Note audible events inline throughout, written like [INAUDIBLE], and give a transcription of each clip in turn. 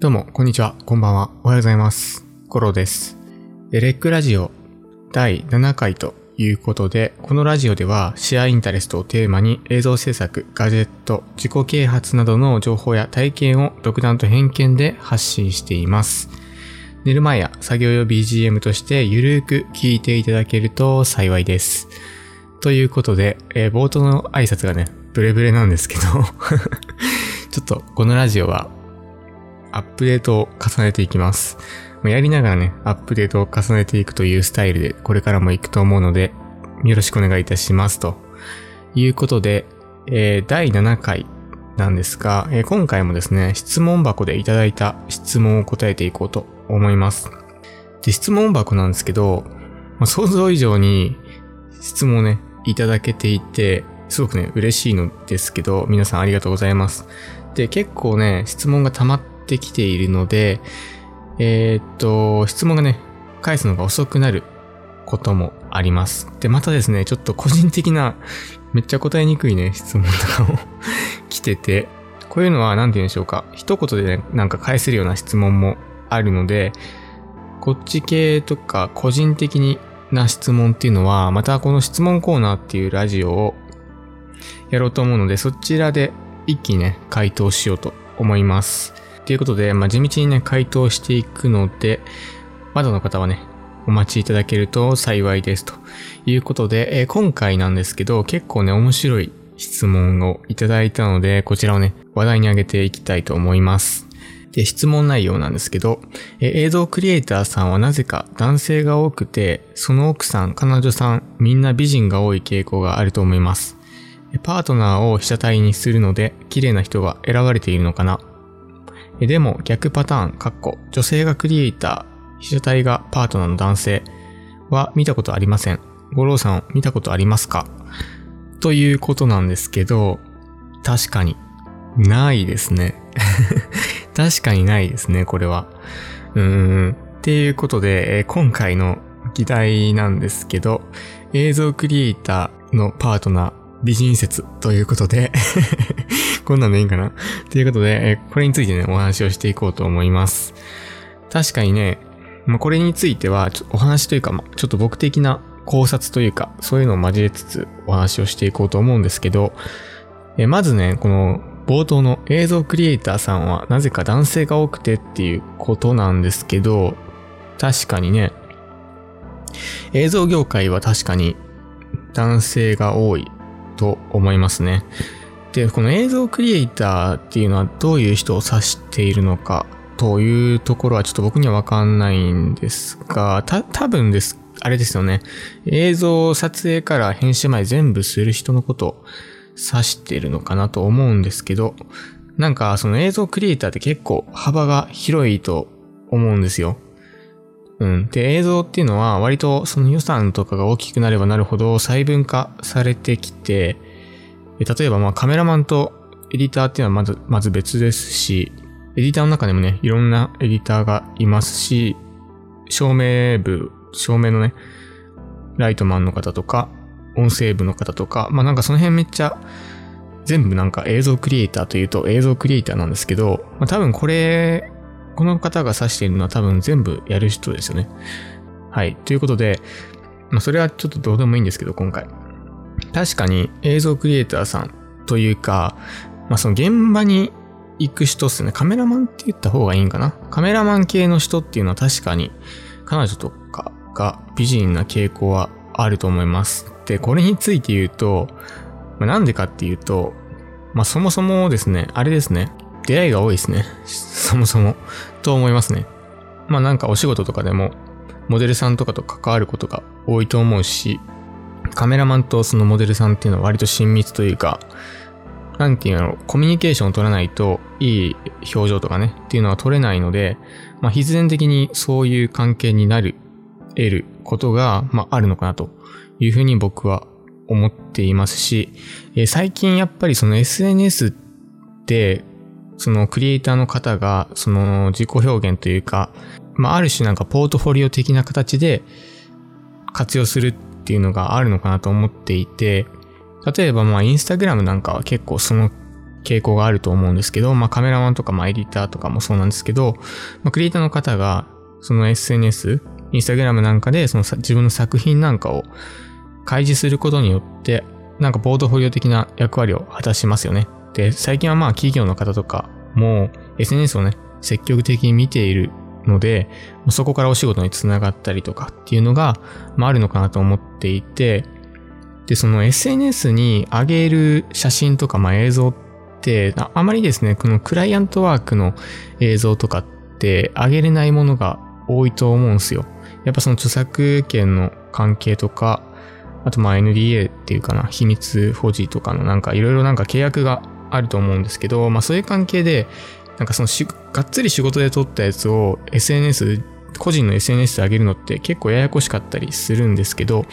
どうも、こんにちは、こんばんは、おはようございます。コロです。レックラジオ第7回ということで、このラジオではシェアインタレストをテーマに映像制作、ガジェット、自己啓発などの情報や体験を独断と偏見で発信しています。寝る前や作業用 BGM としてゆるーく聞いていただけると幸いです。ということで、えー冒頭の挨拶がね、ブレブレなんですけど、[LAUGHS] ちょっとこのラジオはアップデートを重ねていきます。やりながらね、アップデートを重ねていくというスタイルでこれからも行くと思うので、よろしくお願いいたします。ということで、えー第7回なんですが、えー今回もですね、質問箱でいただいた質問を答えていこうと思います。で、質問箱なんですけど、まあ想像以上に質問をね、いただけていて、すごくね、嬉しいのですけど、皆さんありがとうございます。で、結構ね、質問が溜まってきているので、えーっと、質問がね、返すのが遅くなることもあります。で、またですね、ちょっと個人的な、[LAUGHS] めっちゃ答えにくいね、質問とかも [LAUGHS] 来てて、こういうのは何て言うんでしょうか、一言でね、なんか返せるような質問もあるので、こっち系とか個人的にな質問っていうのは、またこの質問コーナーっていうラジオをやろうと思うので、そちらで一気にね、回答しようと思います。ということで、まあ、地道にね、回答していくので、まだの方はね、お待ちいただけると幸いです。ということで、えー今回なんですけど、結構ね、面白い質問をいただいたので、こちらをね、話題に上げていきたいと思います。で、質問内容なんですけど、えー映像クリエイターさんはなぜか男性が多くて、その奥さん、彼女さん、みんな美人が多い傾向があると思います。パートナーを被写体にするので、綺麗な人が選ばれているのかなでも逆パターン、かっこ、女性がクリエイター、被写体がパートナーの男性は見たことありません。五郎さん見たことありますか？ということなんですけど、確かに、ないですね。[LAUGHS] 確かにないですね、これは。うーん。っていうことで、今回の議題なんですけど、映像クリエイターのパートナー、美人説ということで、こんなんでいいんかな？ということで、えこれについてね、お話をしていこうと思います。確かにね、まあ、これについては、お話というか、まちょっと僕的な考察というか、そういうのを交えつつお話をしていこうと思うんですけど、えまずね、この冒頭の映像クリエイターさんはなぜか男性が多くてっていうことなんですけど、確かにね、映像業界は確かに男性が多いと思いますね。で、この映像クリエイターっていうのはどういう人を指しているのかというところはちょっと僕にはわかんないんですが、た、多分です。あれですよね。映像撮影から編集まで全部する人のことを指しているのかなと思うんですけど、なんかその映像クリエイターって結構幅が広いと思うんですよ。うん。で、映像っていうのは割とその予算とかが大きくなればなるほど細分化されてきて、例えばまあカメラマンとエディターっていうのはまず、まず別ですし、エディターの中でもね、いろんなエディターがいますし、照明部、照明のね、ライトマンの方とか、音声部の方とか、まあなんかその辺めっちゃ、全部なんか映像クリエイターというと映像クリエイターなんですけど、まあ多分これ、この方が指しているのは多分全部やる人ですよね。はい。ということで、まあそれはちょっとどうでもいいんですけど、今回。確かに映像クリエイターさんというか、まあその現場に行く人っすね。カメラマンって言った方がいいんかな？カメラマン系の人っていうのは確かに彼女とかが美人な傾向はあると思います。で、これについて言うと、まあなんでかっていうと、まあそもそもですね、あれですね。出会いが多いですね。そもそも。と思いますね。まあなんかお仕事とかでも、モデルさんとかと関わることが多いと思うし、カメラマンとそのモデルさんっていうのは割と親密というか、なんていうの、コミュニケーションを取らないと、いい表情とかね、っていうのは取れないので、まあ必然的にそういう関係になる、得ることが、まああるのかなというふうに僕は思っていますし、えー最近やっぱりその SNS で、そのクリエイターの方が、その自己表現というか、まあある種なんかポートフォリオ的な形で活用するっっていうのがあるのかなと思っていて、例えばまあインスタグラムなんかは結構その傾向があると思うんですけど、まあカメラマンとかまあエディターとかもそうなんですけど、まあクリエイターの方がその SNS、インスタグラムなんかでその自分の作品なんかを開示することによって、なんかポートフォリオ的な役割を果たしますよね。で、最近はまあ企業の方とかも SNS をね、積極的に見ているので、そこからお仕事につながったりとかっていうのが、まあ、あるのかなと思っていて、で、その SNS に上げる写真とか、まあ、映像ってあ、まりですね、このクライアントワークの映像とかって上げれないものが多いと思うんですよ。やっぱその著作権の関係とか、あとまあ NDA っていうかな、秘密保持とかのなんかいろいろなんか契約があると思うんですけど、まあそういう関係で、なんかそのし、がっつり仕事で撮ったやつを SNS、個人の SNS で上げるのって結構ややこしかったりするんですけど、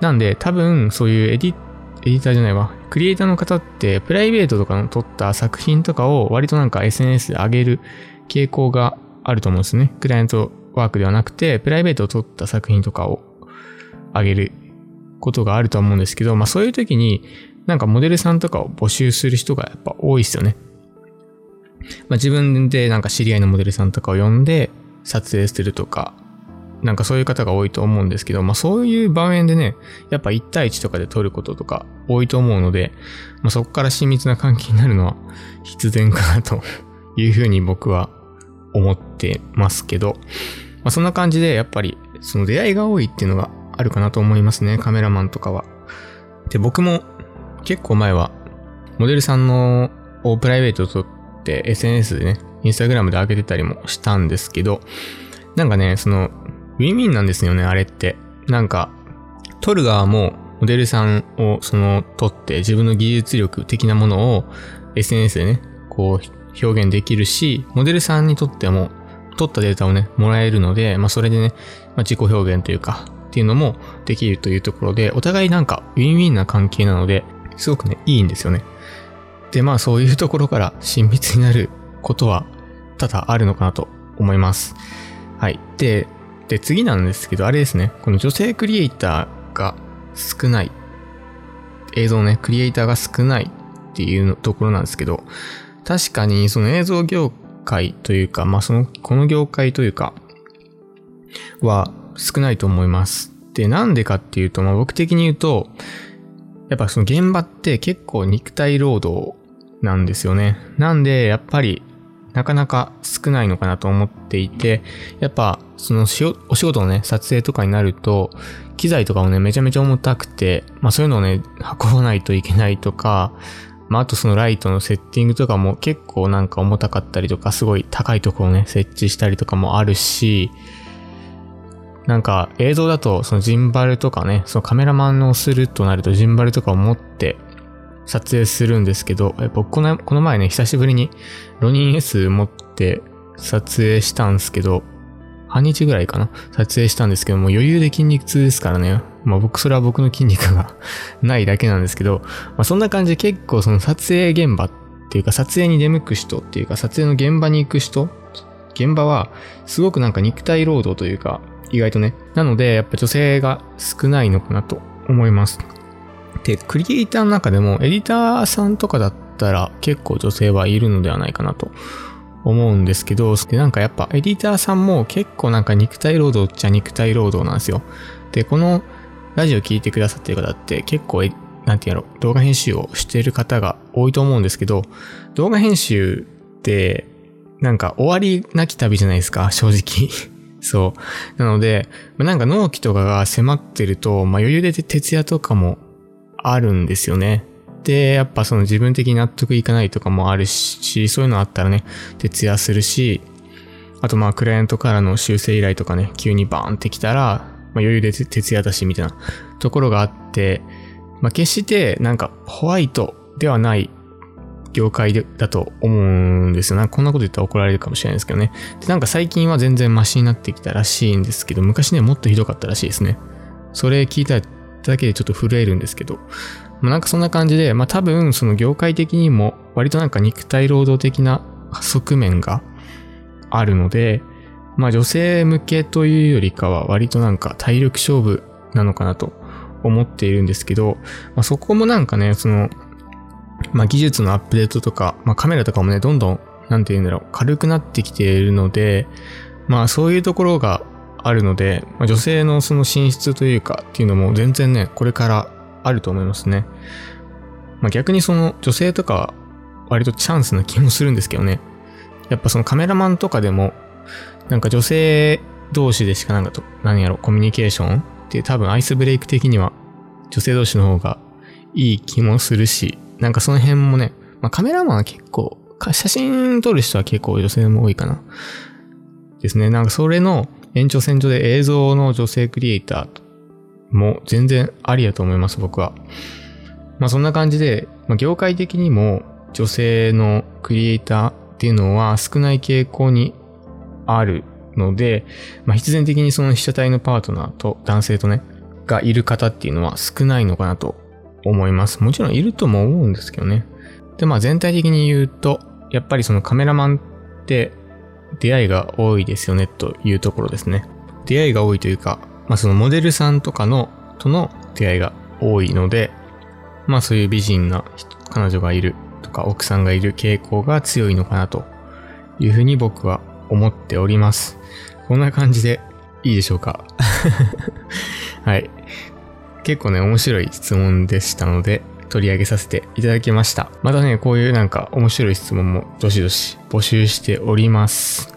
なんで多分そういうエディ、エディターじゃないわ、クリエイターの方ってプライベートとかの撮った作品とかを割となんか SNS で上げる傾向があると思うんですね。クライアントワークではなくて、プライベートを撮った作品とかを上げることがあると思うんですけど、まあそういう時になんかモデルさんとかを募集する人がやっぱ多いですよね。まあ自分でなんか知り合いのモデルさんとかを呼んで撮影するとか、なんかそういう方が多いと思うんですけど、まあそういう場面でね、やっぱ1対1とかで撮ることとか多いと思うので、まあそこから親密な関係になるのは必然かなというふうに僕は思ってますけど、まあそんな感じでやっぱりその出会いが多いっていうのがあるかなと思いますね、カメラマンとかは。で、僕も結構前は、モデルさんのをプライベートを撮って SNS でね、インスタグラムで上げてたりもしたんですけど、なんかね、その、ウィンウィンなんですよね、あれって。なんか、撮る側もモデルさんをその撮って自分の技術力的なものを SNS でね、こう表現できるし、モデルさんにとっても撮ったデータをね、もらえるので、まあそれでね、まあ、自己表現というか、っていうのもできるというところで、お互いなんかウィンウィンな関係なので、すごくね、いいんですよね。で、まあそういうところから親密になることは多々あるのかなと思います。はい。で、で、次なんですけど、あれですね。この女性クリエイターが少ない。映像ね、クリエイターが少ないっていうところなんですけど、確かにその映像業界というか、まあその、この業界というか、は少ないと思います。で、なんでかっていうと、まあ僕的に言うと、やっぱその現場って結構肉体労働なんですよね。なんで、やっぱりなかなか少ないのかなと思っていて、やっぱそのお仕事のね、撮影とかになると、機材とかもね、めちゃめちゃ重たくて、まあそういうのをね、運ばないといけないとか、まああとそのライトのセッティングとかも結構なんか重たかったりとか、すごい高いところをね、設置したりとかもあるし、なんか映像だとそのジンバルとかね、そのカメラマンをするとなるとジンバルとかを持って撮影するんですけど、僕このこの前ね、久しぶりにロニー S 持って撮影したんですけど、半日ぐらいかな撮影したんですけども、余裕で筋肉痛ですからね。まあ僕、それは僕の筋肉が [LAUGHS] ないだけなんですけど、まあそんな感じで結構その撮影現場っていうか撮影に出向く人っていうか撮影の現場に行く人現場はすごくなんか肉体労働というか意外とね。なので、やっぱ女性が少ないのかなと思います。で、クリエイターの中でも、エディターさんとかだったら結構女性はいるのではないかなと思うんですけど、で、なんかやっぱエディターさんも結構なんか肉体労働っちゃ肉体労働なんですよ。で、このラジオ聞いてくださってる方って結構、なんていうやろ、動画編集をしている方が多いと思うんですけど、動画編集って、なんか終わりなき旅じゃないですか、正直。そう。なので、なんか納期とかが迫ってると、まあ余裕で徹夜とかもあるんですよね。で、やっぱその自分的に納得いかないとかもあるし、そういうのあったらね、徹夜するし、あとまあクライアントからの修正依頼とかね、急にバーンってきたら、まあ余裕で徹夜だしみたいなところがあって、まあ決してなんかホワイトではない業界でだと思うんですよな。こんなこと言ったら怒られるかもしれないですけどね。で、なんか最近は全然マシになってきたらしいんですけど、昔ね、もっとひどかったらしいですね。それ聞いただけでちょっと震えるんですけど。まあ、なんかそんな感じで、まあ多分その業界的にも割となんか肉体労働的な側面があるので、まあ女性向けというよりかは割となんか体力勝負なのかなと思っているんですけど、まあ、そこもなんかね、その、まあ技術のアップデートとか、まあカメラとかもね、どんどん、なんて言うんだろう、軽くなってきているので、まあそういうところがあるので、まあ、女性のその進出というかっていうのも全然ね、これからあると思いますね。まあ逆にその女性とかは割とチャンスな気もするんですけどね。やっぱそのカメラマンとかでも、なんか女性同士でしかなんかと、何やろ、コミュニケーションって多分アイスブレイク的には女性同士の方がいい気もするし、なんかその辺もね、まあカメラマンは結構、写真撮る人は結構女性も多いかな。ですね。なんかそれの延長線上で映像の女性クリエイターも全然ありだと思います、僕は。まあそんな感じで、まあ、業界的にも女性のクリエイターっていうのは少ない傾向にあるので、まあ必然的にその被写体のパートナーと男性とね、がいる方っていうのは少ないのかなと思います。もちろんいるとも思うんですけどね。で、まあ全体的に言うと、やっぱりそのカメラマンって出会いが多いですよねというところですね。出会いが多いというか、まあそのモデルさんとかの、との出会いが多いので、まあそういう美人な彼女がいるとか奥さんがいる傾向が強いのかなというふうに僕は思っております。こんな感じでいいでしょうか？[LAUGHS] はい。結構ね、面白い質問でしたので、取り上げさせていただきました。またね、こういうなんか面白い質問もどしどし募集しております。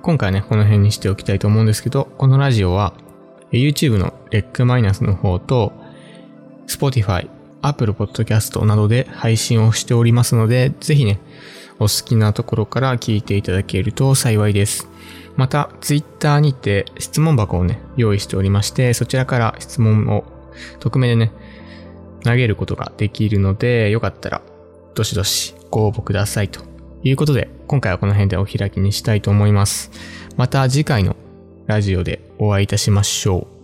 今回はね、この辺にしておきたいと思うんですけど、このラジオは YouTube のレックマイナスの方と Spotify、Apple Podcast などで配信をしておりますので、ぜひね、お好きなところから聞いていただけると幸いです。また、Twitter にて質問箱をね、用意しておりまして、そちらから質問を匿名でね、投げることができるので、よかったら、どしどしご応募くださいということで、今回はこの辺でお開きにしたいと思います。また次回のラジオでお会いいたしましょう。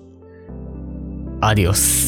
アディオス。